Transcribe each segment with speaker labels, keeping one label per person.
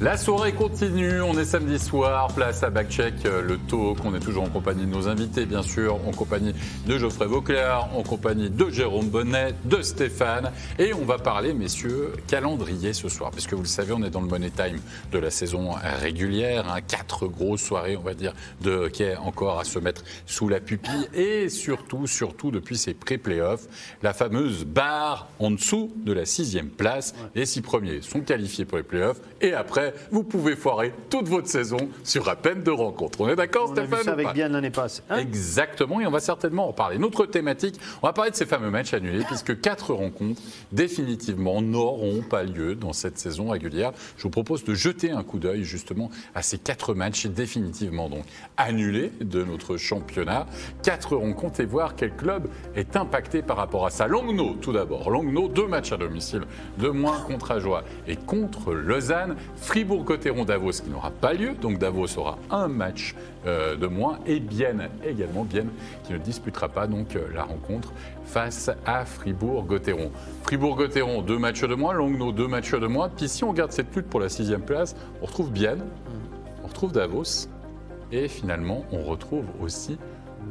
Speaker 1: La soirée continue, on est samedi soir, place à Backcheck, euh, le talk. On est toujours en compagnie de nos invités, bien sûr, en compagnie de Geoffrey Vauclair, en compagnie de Jérôme Bonnet, de Stéphane. Et on va parler, messieurs, calendrier ce soir, puisque vous le savez, on est dans le Money Time de la saison régulière. Hein, quatre grosses soirées, on va dire, de hockey encore à se mettre sous la pupille. Et surtout, surtout, depuis ces pré-playoffs, la fameuse barre en dessous de la sixième place. Les six premiers sont qualifiés pour les playoffs. Et après, vous pouvez foirer toute votre saison sur à peine deux rencontres. On est d'accord, Stéphane
Speaker 2: On a vu ça avec bien l'année passée.
Speaker 1: Hein Exactement, et on va certainement en parler. Notre thématique, on va parler de ces fameux matchs annulés, puisque quatre rencontres définitivement n'auront pas lieu dans cette saison régulière. Je vous propose de jeter un coup d'œil justement à ces quatre matchs définitivement donc annulés de notre championnat. Quatre rencontres et voir quel club est impacté par rapport à ça. Langnau, tout d'abord. Langnau, deux matchs à domicile, de moins contre Ajoie et contre Lausanne. Fribourg-Gotteron-Davos qui n'aura pas lieu, donc Davos aura un match euh, de moins, et Bienne également, Bienne qui ne disputera pas donc euh, la rencontre face à Fribourg-Gotteron. Fribourg-Gotteron, deux matchs de moins, Langnau, deux matchs de moins. Puis si on garde cette lutte pour la sixième place, on retrouve Bienne, on retrouve Davos, et finalement on retrouve aussi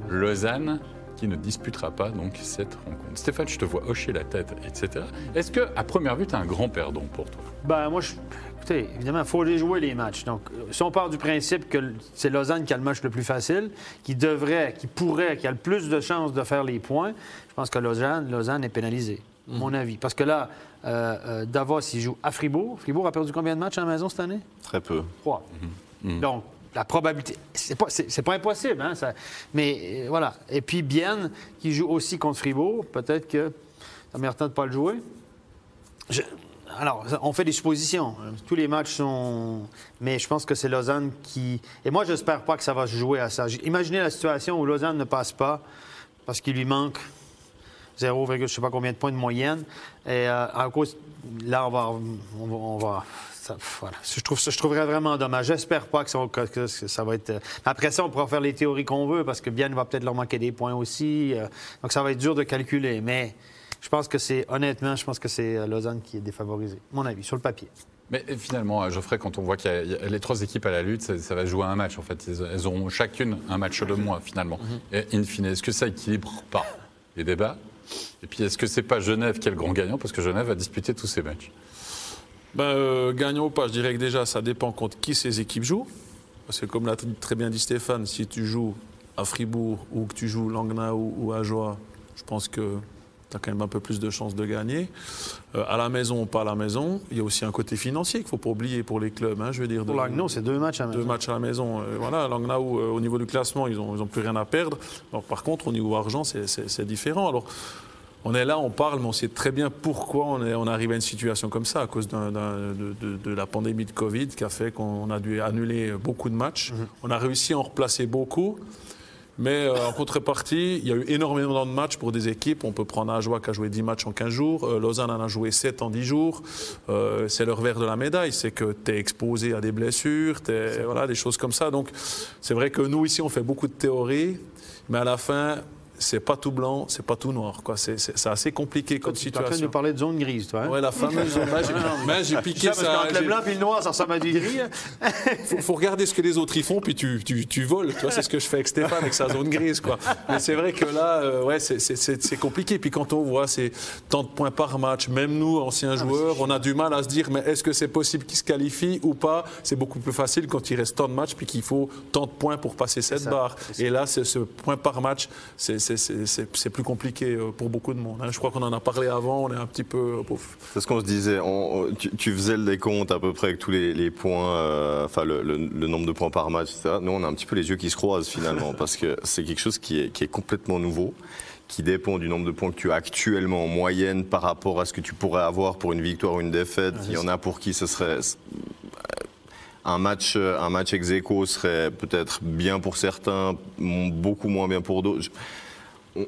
Speaker 1: Lausanne qui ne disputera pas donc cette rencontre. Stéphane, je te vois hocher la tête, etc. Est-ce que, à première vue, tu es un grand perdant pour toi?
Speaker 2: Ben moi, je, écoutez, évidemment, il faut les jouer les matchs. Donc, si on part du principe que c'est Lausanne qui a le match le plus facile, qui devrait, qui pourrait, qui a le plus de chances de faire les points, je pense que Lausanne, Lausanne est pénalisée, à mon avis. Parce que là, euh, euh, Davos, il joue à Fribourg. Fribourg a perdu combien de matchs à la maison cette année?
Speaker 3: Très peu.
Speaker 2: Trois. Donc, la probabilité, c'est pas, pas impossible, hein, mais euh, voilà. Et puis Bienne, qui joue aussi contre Fribourg, peut-être que ça meilleur temps de ne pas le jouer. Alors, on fait des suppositions. Tous les matchs sont. Mais je pense que c'est Lausanne qui. Et moi, j'espère pas que ça va se jouer à ça. Imaginez la situation où Lausanne ne passe pas parce qu'il lui manque 0, je sais pas combien de points de moyenne. Et euh, à cause, là, on va, on va- ça, voilà. Je trouve, ça- je trouverais vraiment dommage. J'espère pas que ça, que- que ça va être. euh, Après ça, on pourra faire les théories qu'on veut parce que Bien va peut-être leur manquer des points aussi. euh, donc ça va être dur de calculer. Mais je pense que c'est honnêtement, je pense que c'est euh, Lausanne qui est défavorisée, mon avis, sur le papier.
Speaker 1: Mais finalement, Geoffrey, quand on voit qu'il y a- il y a les trois équipes à la lutte, ça, ça va jouer à un match. En fait, Elles- auront chacune un match de moins finalement. Et in fine, est-ce que ça équilibre pas les débats? Et puis, est-ce que c'est pas Genève qui est le grand gagnant? Parce que Genève a disputé tous ces matchs
Speaker 4: Ben, euh, gagnant ou pas, je dirais que déjà, ça dépend contre qui ces équipes jouent. Parce que comme l'a très bien dit Stéphane, si tu joues à Fribourg ou que tu joues Langnau ou, ou à Joie, je pense que tu as quand même un peu plus de chances de gagner. Euh, à la maison ou pas à la maison, il y a aussi un côté financier qu'il ne faut pas oublier pour les clubs. hein, je veux dire,
Speaker 2: Pour Langnau, c'est deux matchs à la
Speaker 4: deux
Speaker 2: maison.
Speaker 4: matchs à la maison. Euh, voilà, Langnau, euh, au niveau du classement, ils n'ont ils ont plus rien à perdre. Alors, par contre, au niveau argent, c'est différent. Alors, on est là, on parle, mais on sait très bien pourquoi on, est, on arrive à une situation comme ça, à cause de, de- de la pandémie de Covid qui a fait qu'on a dû annuler beaucoup de matchs. On a réussi à en replacer beaucoup. Mais euh, en contrepartie, il y a eu énormément de matchs pour des équipes. On peut prendre Ajoie qui a joué 10 matchs en 15 jours. Euh, Lausanne en a joué 7 en 10 jours. Euh, c'est le revers de la médaille. C'est que tu es exposé à des blessures, t'es- voilà, des choses comme ça. Donc, c'est vrai que nous, ici, on fait beaucoup de théories. Mais à la fin, c'est pas tout blanc, c'est pas tout noir. quoi. C'est c'est- c'est assez compliqué comme
Speaker 2: Tu es en train de nous
Speaker 4: situation.
Speaker 2: parler de zone grise, toi. Hein?
Speaker 4: Ouais, la fameuse zone. J'ai- piqué
Speaker 2: Ça, parce
Speaker 4: ça.
Speaker 2: qu'entre le blanc et le noir, ça ressemble à du gris. hein?
Speaker 4: faut, faut regarder ce que les autres y font, puis tu, tu, tu voles. Tu vois, c'est ce que je fais avec Stéphane, avec sa zone grise. Quoi. Mais c'est vrai que là, euh, ouais, c'est- c'est c'est- c'est compliqué. Puis quand on voit ces tant de points par match, même nous, anciens joueurs, on a du mal à se dire, mais est-ce que c'est possible qu'ils se qualifient ou pas? C'est beaucoup plus facile quand il reste tant de matchs, puis qu'il faut tant de points pour passer cette
Speaker 2: ça,
Speaker 4: barre. Et là, c'est ce point par match, c'est- c'est- plus compliqué euh, pour beaucoup de monde. hein. Je crois qu'on en a parlé avant, on est un petit peu... euh, pauvre.
Speaker 3: C'est ce qu'on se disait. On- tu, tu faisais le décompte à peu près avec tous les, les points, euh, enfin le, le- le nombre de points par match, etc. Nous, on a un petit peu les yeux qui se croisent finalement, parce que c'est quelque chose qui est, qui est complètement nouveau, qui dépend du nombre de points que tu as actuellement en moyenne par rapport à ce que tu pourrais avoir pour une victoire ou une défaite. Il y en a pour qui ce serait un match, un match ex aequo serait peut-être bien pour certains, beaucoup moins bien pour d'autres.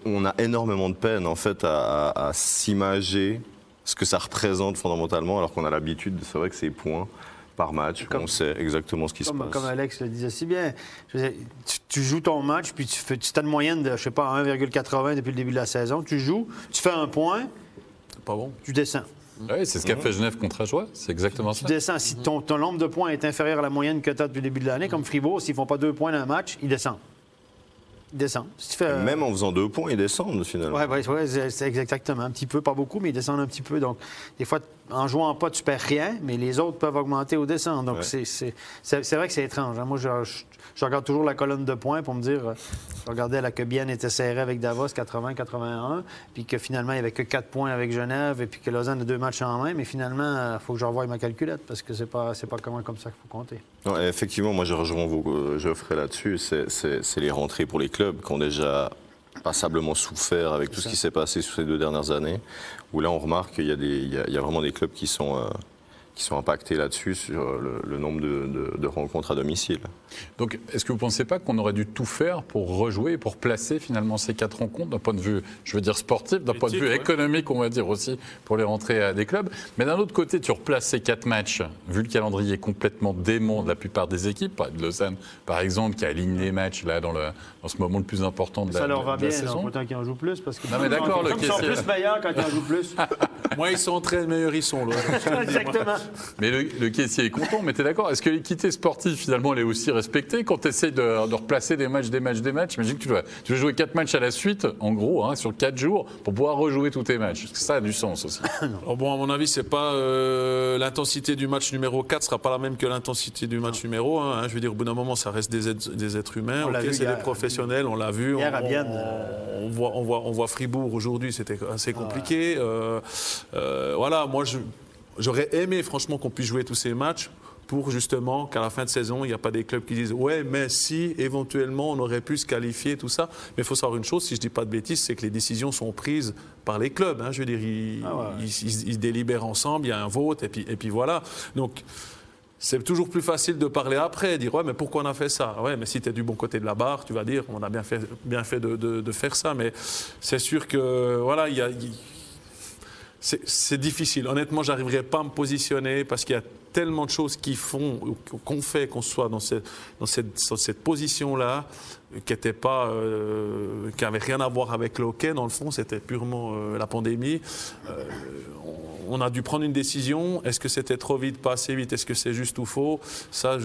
Speaker 3: On- a énormément de peine en fait à, à- à s'imager ce que ça représente fondamentalement, alors qu'on a l'habitude, c'est vrai que c'est points par match,
Speaker 2: Comme-
Speaker 3: on sait exactement ce qui se
Speaker 2: Comme,
Speaker 3: passe.
Speaker 2: comme Alex le disait si bien. Dire, tu, tu joues ton match, puis tu, fais, tu as une moyenne de, je sais pas, 1,80 depuis le début de la saison. Tu joues, tu fais un point,
Speaker 4: C'est pas bon.
Speaker 2: tu descends.
Speaker 1: Oui, c'est ce qu'a fait Genève contre Ajoie, c'est exactement
Speaker 2: Tu
Speaker 1: ça.
Speaker 2: descends. Si ton, ton nombre de points est inférieur à la moyenne que tu as depuis le début de l'année, comme Fribourg, s'ils font pas deux points dans un match, ils descendent. Ils descendent. Si tu fais, euh,
Speaker 3: Même en faisant deux points, ils descendent finalement.
Speaker 2: Oui, ouais, c'est exactement. Un petit peu, pas beaucoup, mais ils descendent un petit peu. Donc, des fois, en jouant pas, tu perds rien, mais les autres peuvent augmenter ou descendre. Donc,
Speaker 3: Ouais.
Speaker 2: c'est- vrai que c'est étrange. hein. Moi, je, je- je regarde toujours la colonne de points pour me dire, euh, je regardais là, que Bien était serré avec Davos, 80-81, puis que finalement, il n'y avait que 4 points avec Genève, et puis que Lausanne a deux matchs en main. Mais finalement, il faut que je revoie ma calculette, parce que c'est pas, pas comment comme ça qu'il faut compter.
Speaker 3: Non, effectivement, moi je rejoins vos, euh, Geoffrey là-dessus. C'est- C'est c'est les rentrées pour les clubs qui ont déjà passablement souffert avec tout ce qui s'est passé sur ces deux dernières années. Où là, on remarque qu'il y, a des- il y a- il y a vraiment des clubs qui sont, euh, qui sont impactés là-dessus sur le, le nombre de, de- de rencontres à domicile.
Speaker 1: Donc, est-ce que vous ne pensez pas qu'on aurait dû tout faire pour rejouer, pour placer finalement ces quatre rencontres d'un point de vue, je veux dire sportif, d'un point de vue
Speaker 4: ouais.
Speaker 1: économique, on va dire aussi, pour les rentrées à des clubs. Mais d'un autre côté, tu replaces ces quatre matchs, vu le calendrier complètement dément de la plupart des équipes, par- de Lausanne par exemple, qui aligne les matchs là dans, le, dans ce moment le plus important de la,
Speaker 2: Ça leur va
Speaker 1: de la
Speaker 2: bien,
Speaker 1: saison.
Speaker 2: là, autant qu'ils en jouent plus. Parce que
Speaker 1: Non, mais d'accord, le
Speaker 2: comme ils sont plus meilleurs quand ils en jouent plus.
Speaker 4: Moi, ils sont très meilleurs, ils sont là.
Speaker 2: Exactement.
Speaker 1: Mais le, le caissier est content, mais tu es d'accord Est-ce que l'équité sportive, finalement, elle est aussi respectée quand tu essaies de, de replacer des matchs, des matchs, des matchs? Imagine que tu dois, tu dois jouer quatre matchs à la suite, en gros, hein, sur quatre jours, pour pouvoir rejouer tous tes matchs. Ça a du sens aussi.
Speaker 4: Alors bon, à mon avis, c'est pas euh, l'intensité du match numéro 4 sera pas la même que l'intensité du match numéro 1. Je veux dire, au bout d'un moment, ça reste des êtres, des êtres humains.
Speaker 2: On l'a
Speaker 4: Ok,
Speaker 2: vu
Speaker 4: c'est des professionnels, on l'a vu.
Speaker 2: Hier
Speaker 4: on,
Speaker 2: à Bienne,
Speaker 4: on-
Speaker 2: euh,
Speaker 4: on voit, on voit, on voit Fribourg aujourd'hui, c'était assez compliqué. Euh, euh, voilà, moi, je- j'aurais aimé franchement qu'on puisse jouer tous ces matchs. Pour justement qu'à la fin de saison, il n'y a pas des clubs qui disent Ouais, mais si éventuellement on aurait pu se qualifier, tout ça. Mais il faut savoir une chose, si je ne dis pas de bêtises, c'est que les décisions sont prises par les clubs. hein. Je veux dire, ils,
Speaker 2: Ah ouais.
Speaker 4: ils- ils- ils délibèrent ensemble, il y a un vote, et puis, et puis voilà. Donc, c'est toujours plus facile de parler après, dire ouais, mais pourquoi on a fait ça? Ouais, mais si tu es du bon côté de la barre, tu vas dire on a bien fait, bien fait de, de- de faire ça. Mais c'est sûr que voilà, il y a. c'est difficile. Honnêtement, j'arriverai pas à me positionner parce qu'il y a tellement de choses qui font, qu'on fait, qu'on soit dans cette, position-là, qui n'était euh, rien à voir avec le. Dans le fond, c'était purement euh, la pandémie. Euh, on, a dû prendre une décision. Est-ce que c'était trop vite, pas assez vite? Est-ce que c'est juste ou faux? Ça,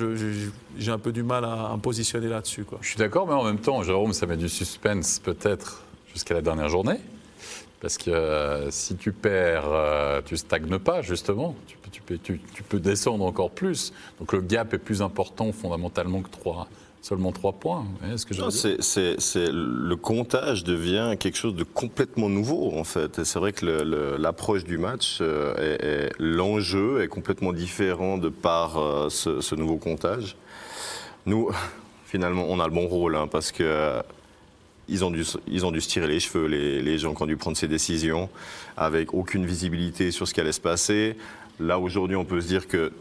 Speaker 4: j'ai un peu du mal à, à me positionner là-dessus.
Speaker 1: Je suis d'accord, mais en même temps, Jérôme, ça met du suspense peut-être jusqu'à la dernière journée. Parce que euh, si tu perds, euh, tu stagnes pas, justement. Tu peux, tu, peux, tu- tu peux descendre encore plus. Donc le gap est plus important fondamentalement que trois, seulement trois points. Que
Speaker 3: Non, c'est- c'est- c'est- le comptage devient quelque chose de complètement nouveau en fait. Et c'est vrai que le- le- l'approche du match, euh, est- est- l'enjeu est complètement différent de par euh, ce, ce nouveau comptage. Nous, finalement, on a le bon rôle hein, parce que ils ont, dû, ils ont dû se tirer les cheveux, les, les gens qui ont dû prendre ces décisions, avec aucune visibilité sur ce qui allait se passer. Là, aujourd'hui, on peut se dire que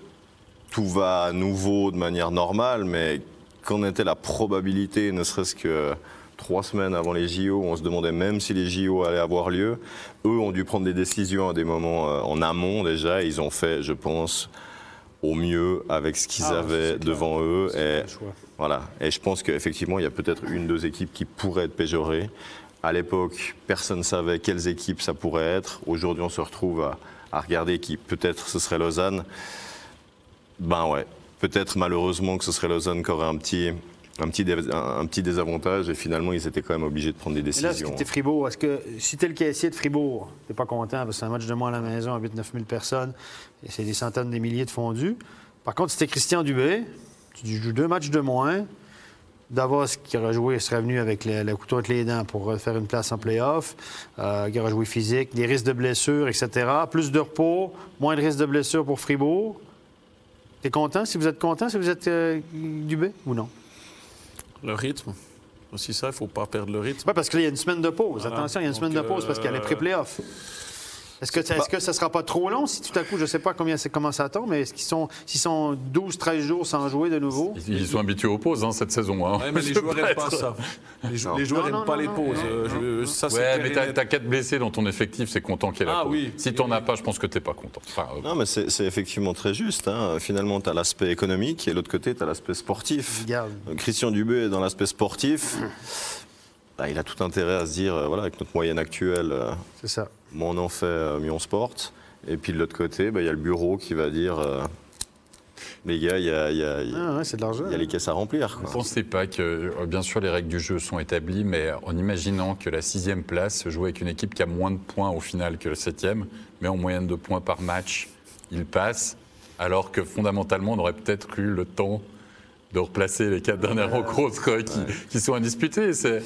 Speaker 3: tout va à nouveau de manière normale, mais qu'en était la probabilité, ne serait-ce que trois semaines avant les JO, on se demandait même si les JO allaient avoir lieu. Eux ont dû prendre des décisions à des moments euh, en amont déjà, et ils ont fait, je pense, au mieux avec ce qu'ils
Speaker 2: Ah,
Speaker 3: avaient devant eux. Et. Voilà. Et je pense qu'effectivement, il y a peut-être une, deux équipes qui pourraient être péjorées. À l'époque, personne ne savait quelles équipes ça pourrait être. Aujourd'hui, on se retrouve à, à regarder qui peut-être ce serait Lausanne. Ben ouais, peut-être malheureusement que ce serait Lausanne qui aurait un petit, un petit, un, désavantage et finalement ils étaient quand même obligés de prendre des
Speaker 2: là,
Speaker 3: décisions.
Speaker 2: si t'es Fribourg, est-ce que si t'es le caissier de Fribourg, t'es pas content parce que c'est un match de moins à la maison à 8-9 000 personnes et c'est des centaines de milliers de fondus. Par contre, si t'es Christian Dubé, tu joues deux matchs de moins. Davos, qui aurait joué, serait venu avec le, le couteau entre les dents pour euh, faire une place en play-off, euh, qui aurait joué physique, des risques de blessures, etc. Plus de repos, moins de risques de blessures pour Fribourg. T'es content? Si vous êtes content, si vous êtes euh, Dubé ou non?
Speaker 4: Le rythme, aussi ça, il ne faut pas perdre le rythme.
Speaker 2: Oui, parce qu'il y a une semaine de pause.
Speaker 4: Voilà.
Speaker 2: Attention, il y a une
Speaker 4: Donc,
Speaker 2: semaine de pause parce qu'il y a les
Speaker 4: euh,
Speaker 2: pré-playoffs. Est-ce que, ça- est-ce que ça ne sera pas trop long si tout à coup, je ne sais pas combien c'est, comment ça tombe, mais est-ce qu'ils sont, s'ils sont 12-13 jours sans jouer de nouveau?
Speaker 1: Ils sont habitués aux pauses hein, cette saison. Hein.
Speaker 4: Ouais, mais les
Speaker 1: Je
Speaker 4: joueurs
Speaker 1: peux
Speaker 4: n'aiment pas ça. Les, jou-
Speaker 3: Non.
Speaker 4: les joueurs n'aiment pas
Speaker 2: non,
Speaker 4: les pauses. Euh, je- ça,
Speaker 1: Ouais, mais t'as quatre blessés dans ton effectif, c'est content qu'il y ait la
Speaker 4: Ah
Speaker 1: pause.
Speaker 4: oui.
Speaker 1: Si t'en as pas, je pense que t'es pas content. Enfin, euh,
Speaker 3: Non, mais c'est effectivement très juste. hein. Finalement, tu as l'aspect économique et de l'autre côté, tu as l'aspect sportif.
Speaker 2: Regarde.
Speaker 3: Christian Dubé est dans l'aspect sportif. Bah, il a tout intérêt à se dire, euh, voilà, avec notre moyenne actuelle, euh,
Speaker 2: C'est ça.
Speaker 3: moins on en fait, mieux on se porte. Et puis de l'autre côté, bah, il y a le bureau qui va dire euh, les gars, il y a, y a- il y a-
Speaker 2: Ah, ouais, c'est de l'argent.
Speaker 3: il y a les caisses à remplir. Quoi.
Speaker 1: ne pensez pas que, bien sûr, les règles du jeu sont établies, mais en imaginant que la sixième place se joue avec une équipe qui a moins de points au final que le septième, mais en moyenne de points par match, il passe, alors que fondamentalement, on aurait peut-être eu le temps de replacer les quatre dernières rencontres euh, qui, qui sont indisputées. C'est,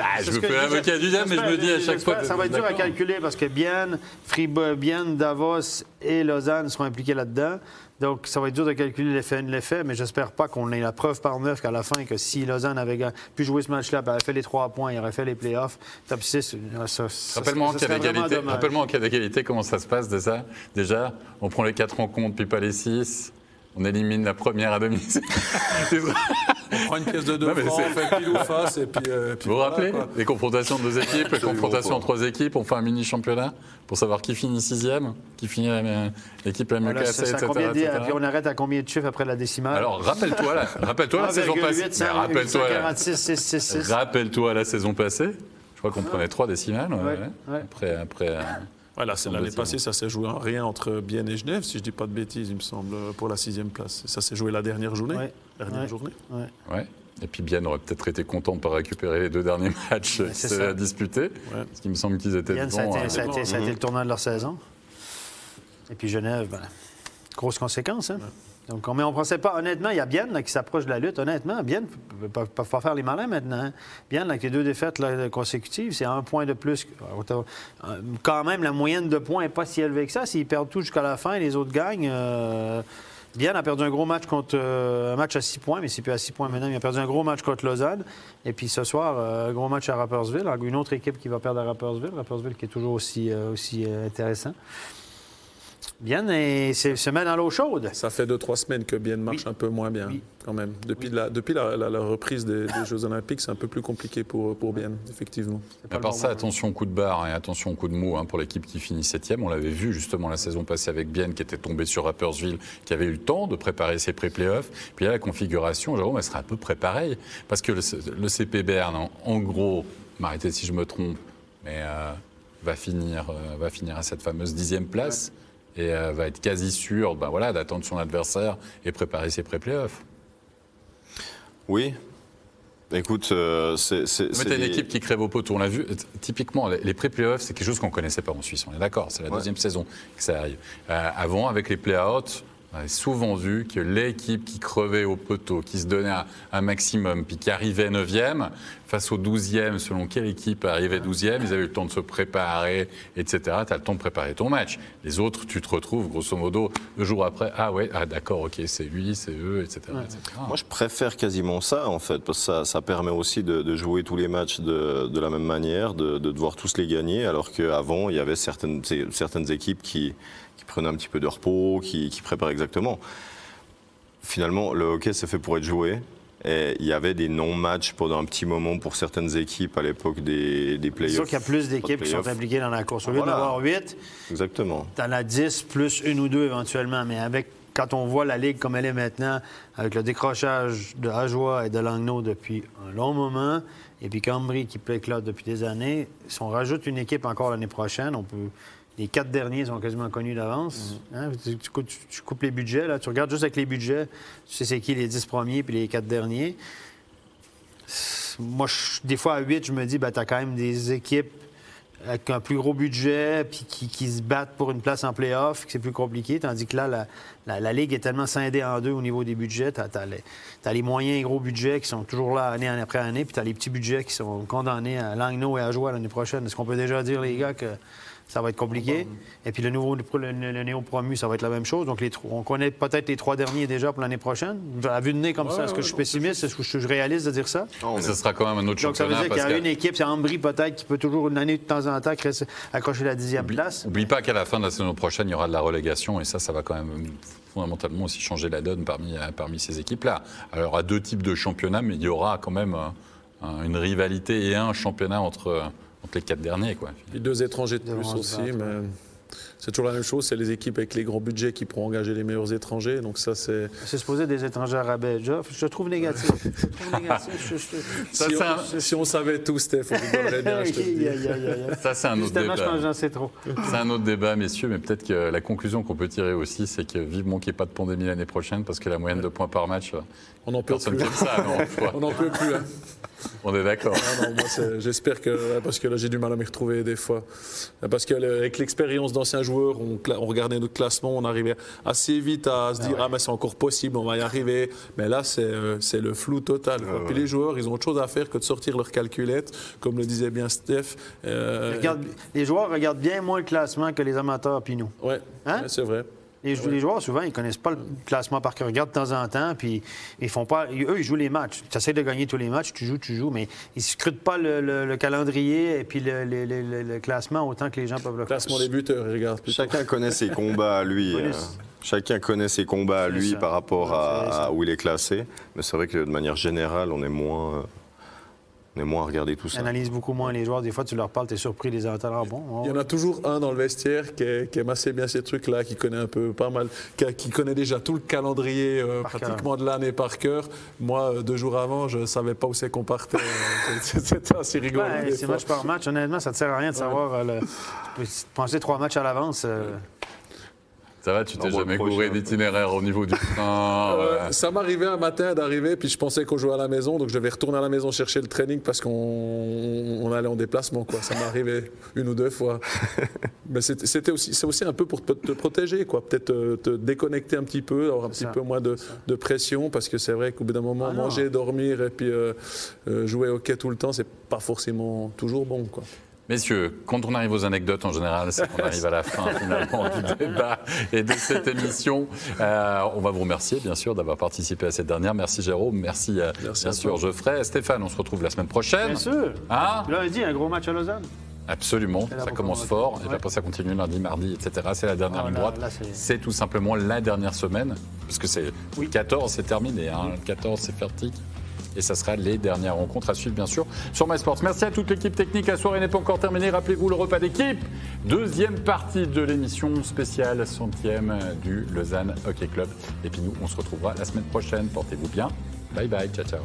Speaker 1: ah, je me fais l'avocat du diable, mais je me dis à chaque fois.
Speaker 2: Ça va être dur à calculer parce que Bienne, Fribourg, Bienne, Davos et Lausanne seront impliqués là-dedans. Donc, ça va être dur de calculer l'effet l'effet, mais j'espère pas qu'on ait la preuve par neuf qu'à la fin, que si Lausanne avait pu jouer ce match-là, puis avait fait les trois points, il aurait fait les playoffs, top 6, ça, ça-
Speaker 1: Rappelle-moi en. Rappelle-moi en cas d'égalité comment ça se passe déjà. Déjà, on prend les quatre rencontres puis pas les six. On élimine la première à domicile.
Speaker 4: On prend une pièce de deux
Speaker 1: Non,
Speaker 4: francs, on fait pile ou face, et puis. euh, puis
Speaker 1: Vous vous
Speaker 4: voilà,
Speaker 1: rappelez
Speaker 4: quoi.
Speaker 1: Les confrontations de deux équipes, les confrontations en trois équipes, on fait un mini championnat pour savoir qui finit sixième, qui finit l'équipe la mieux
Speaker 2: Voilà, à
Speaker 1: etc.
Speaker 2: combien
Speaker 1: etc.
Speaker 2: puis on arrête à combien de chiffres après la décimale
Speaker 1: Alors rappelle-toi la, rappelle-toi la saison passée.
Speaker 2: 1,8,
Speaker 1: Mais Rappelle-toi la-
Speaker 2: 146, 6, 6, 6.
Speaker 1: rappelle-toi la saison passée. Je crois qu'on prenait trois décimales. ouais,
Speaker 2: Ouais,
Speaker 1: ouais.
Speaker 2: ouais.
Speaker 1: Après, après.
Speaker 4: Voilà, c'est l'année passée, ça s'est joué en rien entre Bienne et Genève, si je dis pas de bêtises, il me semble, pour la sixième place. Ça s'est joué la dernière journée.
Speaker 2: Ouais.
Speaker 4: Dernière
Speaker 2: Ouais.
Speaker 4: journée.
Speaker 2: Ouais.
Speaker 1: Ouais. Et puis Bienne aurait peut-être été content de pas récupérer les deux derniers matchs à disputer. Parce qu'il me semble qu'ils étaient
Speaker 2: Bienne, ça a
Speaker 1: devant.
Speaker 2: été,
Speaker 1: euh,
Speaker 2: ça a été- ça a été le tournant de leur saison. Et puis Genève, ben, grosse conséquence. Hein? Donc, on- ne pensait pas, honnêtement, il y a Bienne là, qui s'approche de la lutte. Honnêtement, Bienne ne peut pas- faire les malins maintenant. hein. Bienne, avec les deux défaites consécutives, c'est un point de plus. Euh, Quand même, la moyenne de points n'est pas si élevée que ça. S'ils perdent tout jusqu'à la fin et les autres gagnent. euh, Bienne a perdu un gros match contre euh, un match à 6 points, mais c'est plus à 6 points maintenant. Il a perdu un gros match contre Lausanne. Et puis ce soir, euh, un gros match à Rappersville. Une autre équipe qui va perdre à Rappersville. Rappersville qui est toujours aussi, euh, euh, intéressant. Bienne et c'est- se met dans l'eau chaude.
Speaker 4: Ça fait deux, trois semaines que Bienne marche un peu moins bien,
Speaker 2: Oui.
Speaker 4: quand même. Depuis, la, depuis la, la- la reprise des, des Jeux Olympiques, c'est un peu plus compliqué pour, pour Bienne, effectivement.
Speaker 1: À part ça, attention au coup de barre et attention au coup de mou hein, pour l'équipe qui finit septième. On l'avait vu justement la saison passée avec Bienne qui était tombée sur Rappersville, qui avait eu le temps de préparer ses pré-playoffs. Puis là, la configuration, Jérôme, elle sera à peu près pareille. Parce que le, le CP Berne, en, en gros, m'arrêtez si je me trompe, mais euh, va, finir, euh, va finir à cette fameuse dixième place et euh, va être quasi sûr ben voilà, d'attendre son adversaire et préparer ses pré-playoffs.
Speaker 3: Oui. Écoute, euh, c'est.
Speaker 1: Mais t'as une équipe qui crève au poteau. On l'a vu. Typiquement, les pré-playoffs, c'est quelque chose qu'on connaissait pas en Suisse. On est d'accord. C'est la
Speaker 3: Ouais.
Speaker 1: deuxième saison que ça arrive. Euh, avant, avec les play-outs, on a souvent vu que l'équipe qui crevait au poteau, qui se donnait un, un maximum, puis qui arrivait 9e, face au 12e, selon quelle équipe arrivait 12e, ils avaient eu le temps de se préparer, etc. Tu as le temps de préparer ton match. Les autres, tu te retrouves, grosso modo, deux jours après. Ah ouais, ah d'accord, ok, c'est lui, c'est eux, etc. etc.
Speaker 3: Moi, je préfère quasiment ça, en fait, parce que ça, ça permet aussi de, de jouer tous les matchs de, de la même manière, de, de devoir tous les gagner, alors qu'avant, il y avait certaines, certaines équipes qui, qui prenaient un petit peu de repos, qui, qui préparaient exactement. Finalement, le hockey, c'est fait pour être joué. Et il y avait des non-matchs pendant un petit moment pour certaines équipes à l'époque des, des
Speaker 2: C'est
Speaker 3: playoffs.
Speaker 2: sûr qu'il y a plus d'équipes qui sont impliquées dans la course. Au lieu
Speaker 3: Voilà.
Speaker 2: d'avoir 8,
Speaker 3: Exactement.
Speaker 2: tu en as 10 plus une ou deux éventuellement. Mais avec quand on voit la Ligue comme elle est maintenant, avec le décrochage de Ajoie et de Langnau depuis un long moment, et puis Cambry qui éclate depuis des années, si on rajoute une équipe encore l'année prochaine, on peut. Les quatre derniers sont quasiment connus d'avance. Hein, Tu, tu coupes- tu coupes les budgets, là, tu regardes juste avec les budgets, tu sais c'est qui les 10 premiers puis les quatre derniers. Moi, je- des fois, à 8, je me dis, ben, tu as quand même des équipes avec un plus gros budget, puis qui, qui se battent pour une place en playoff, que c'est plus compliqué. Tandis que là, la, la- la Ligue est tellement scindée en deux au niveau des budgets. Tu as, les, t'as les moyens et gros budgets qui sont toujours là année après année, puis tu as les petits budgets qui sont condamnés à Langnau et à Joie l'année prochaine. Est-ce qu'on peut déjà dire, les gars, que ça va être compliqué? Et puis le nouveau le, le- le néo-promu, ça va être la même chose. Donc les, on connaît peut-être les trois derniers déjà pour l'année prochaine. À vue de nez comme ça, est-ce que je suis pessimiste? Est-ce que je suis réaliste de dire ça?
Speaker 3: Non, est-
Speaker 1: ce sera quand même un autre
Speaker 2: Donc, ça veut
Speaker 1: championnat.
Speaker 2: dire qu'il y a
Speaker 1: que-
Speaker 2: une équipe, c'est Ambry peut-être, qui peut toujours, une année de temps en temps, accrocher la dixième
Speaker 1: Oublie,
Speaker 2: place.
Speaker 1: oublie pas qu'à la fin de la saison prochaine, il y aura de la relégation et ça, ça va quand même fondamentalement aussi changer la donne parmi, euh, parmi ces équipes-là. Alors, il y aura deux types de championnats, mais il y aura quand même euh, un- une rivalité et un championnat entre, entre les quatre derniers. Quoi.
Speaker 4: Puis deux étrangers de plus aussi, mais C'est toujours la même chose, c'est les équipes avec les gros budgets qui pourront engager les meilleurs étrangers. Donc ça, c'est.
Speaker 2: C'est supposé des étrangers à rabais. Je, je trouve négatif. Je trouve négatif. Je- je-
Speaker 1: Ça,
Speaker 4: si, on,
Speaker 1: un-
Speaker 4: si on savait tout, Steph, on bien, je te le dis.
Speaker 1: Ça, c'est un autre
Speaker 2: Justement,
Speaker 1: débat.
Speaker 2: j'en sais trop.
Speaker 1: C'est un autre débat, messieurs, mais peut-être que la conclusion qu'on peut tirer aussi, c'est que vivement qu'il n'y ait pas de pandémie l'année prochaine, parce que la moyenne de points par match,
Speaker 4: On n'en peut
Speaker 1: personne
Speaker 4: plus.
Speaker 1: ça, non.
Speaker 4: On n'en peut plus. hein.
Speaker 1: On est d'accord.
Speaker 4: Ah j'espère que. Parce que là, j'ai du mal à m'y retrouver des fois. Parce qu'avec l'expérience d'anciens joueurs, on, regardait notre classement, on arrivait assez vite à se dire Ah, mais c'est encore possible, on va y arriver. Mais là, c'est euh, c'est le flou total. quoi. Puis les joueurs, ils ont autre chose à faire que de sortir leur calculette, comme le disait bien Steph. Euh,
Speaker 2: Regarde, les joueurs regardent bien moins le classement que les amateurs puis nous.
Speaker 4: Ouais,
Speaker 2: Hein?
Speaker 4: ouais, c'est vrai.
Speaker 2: Les, les joueurs, souvent, ils connaissent pas le classement par cœur. Ils regardent de temps en temps, puis ils font pas. Eux, ils jouent les matchs. Tu essaies de gagner tous les matchs, tu joues, tu joues, mais ils ne scrutent pas le, le- le calendrier et puis le, le- le- le- le classement autant que les gens peuvent le faire.
Speaker 4: Classement des buteurs, ils regardent plutôt.
Speaker 3: Chacun connaît ses combats à lui. Euh, Chacun connaît ses combats à lui
Speaker 2: ça.
Speaker 3: par rapport à, où il est classé. Mais c'est vrai que de manière générale, on est moins, on est moins à regarder tout ça.
Speaker 2: analysent beaucoup moins les joueurs. Des fois, tu leur parles, tu es surpris, les. Ah bon,
Speaker 4: Il y en a toujours un dans le vestiaire qui, est- qui aime assez bien ces trucs-là, qui connaît un peu pas mal, qui, a- qui connaît déjà tout le calendrier euh, pratiquement de l'année par cœur. Moi, euh, deux jours avant, je ne savais pas où c'est qu'on partait. Euh, c'est- C'était assez rigolo.
Speaker 2: Ouais, c'est match par match. Honnêtement, ça ne te sert à rien de savoir. euh, le- tu peux penser trois matchs à l'avance. euh,
Speaker 1: Ça va, tu t'es jamais gouré d'itinéraire au niveau du train
Speaker 4: Euh,
Speaker 1: ouais.
Speaker 4: Ça m'arrivait un matin d'arriver, puis je pensais qu'on jouait à la maison, donc je devais retourner à la maison chercher le training parce qu'on on allait en déplacement. Quoi. Ça m'est arrivé une ou deux fois. Mais c'était aussi, c'est aussi un peu pour te, te protéger, quoi. peut-être euh, te, déconnecter un petit peu, avoir un petit
Speaker 2: ça.
Speaker 4: peu moins de, de pression, parce que c'est vrai qu'au bout d'un moment,
Speaker 2: Ah
Speaker 4: manger, dormir et puis euh, euh, jouer au hockey tout le temps, c'est pas forcément toujours bon. Quoi.
Speaker 1: Messieurs, quand on arrive aux anecdotes en général, c'est qu'on arrive à la fin finalement du débat et de cette émission. Euh, on va vous remercier bien sûr d'avoir participé à cette dernière. Merci Jérôme, merci, euh,
Speaker 4: Merci
Speaker 1: bien
Speaker 4: à
Speaker 1: sûr
Speaker 4: toi.
Speaker 1: Geoffrey. Stéphane, on se retrouve la semaine prochaine.
Speaker 2: Bien sûr.
Speaker 1: Hein
Speaker 2: Lundi, un gros match à Lausanne.
Speaker 1: Absolument, ça commence fort, et après ça continue lundi, mardi, etc. C'est la dernière
Speaker 2: Ah,
Speaker 1: ligne
Speaker 2: là,
Speaker 1: droite. c'est- tout simplement la dernière semaine, parce que c'est
Speaker 2: Oui.
Speaker 1: le 14, c'est terminé. Hein. Le 14, c'est fertique. Et ça sera les dernières rencontres à suivre, bien sûr, sur MySports. Merci à toute l'équipe technique. La soirée n'est pas encore terminée. Rappelez-vous le repas d'équipe. Deuxième partie de l'émission spéciale centième du Lausanne Hockey Club. Et puis nous, on se retrouvera la semaine prochaine. Portez-vous bien. Bye bye. Ciao, ciao.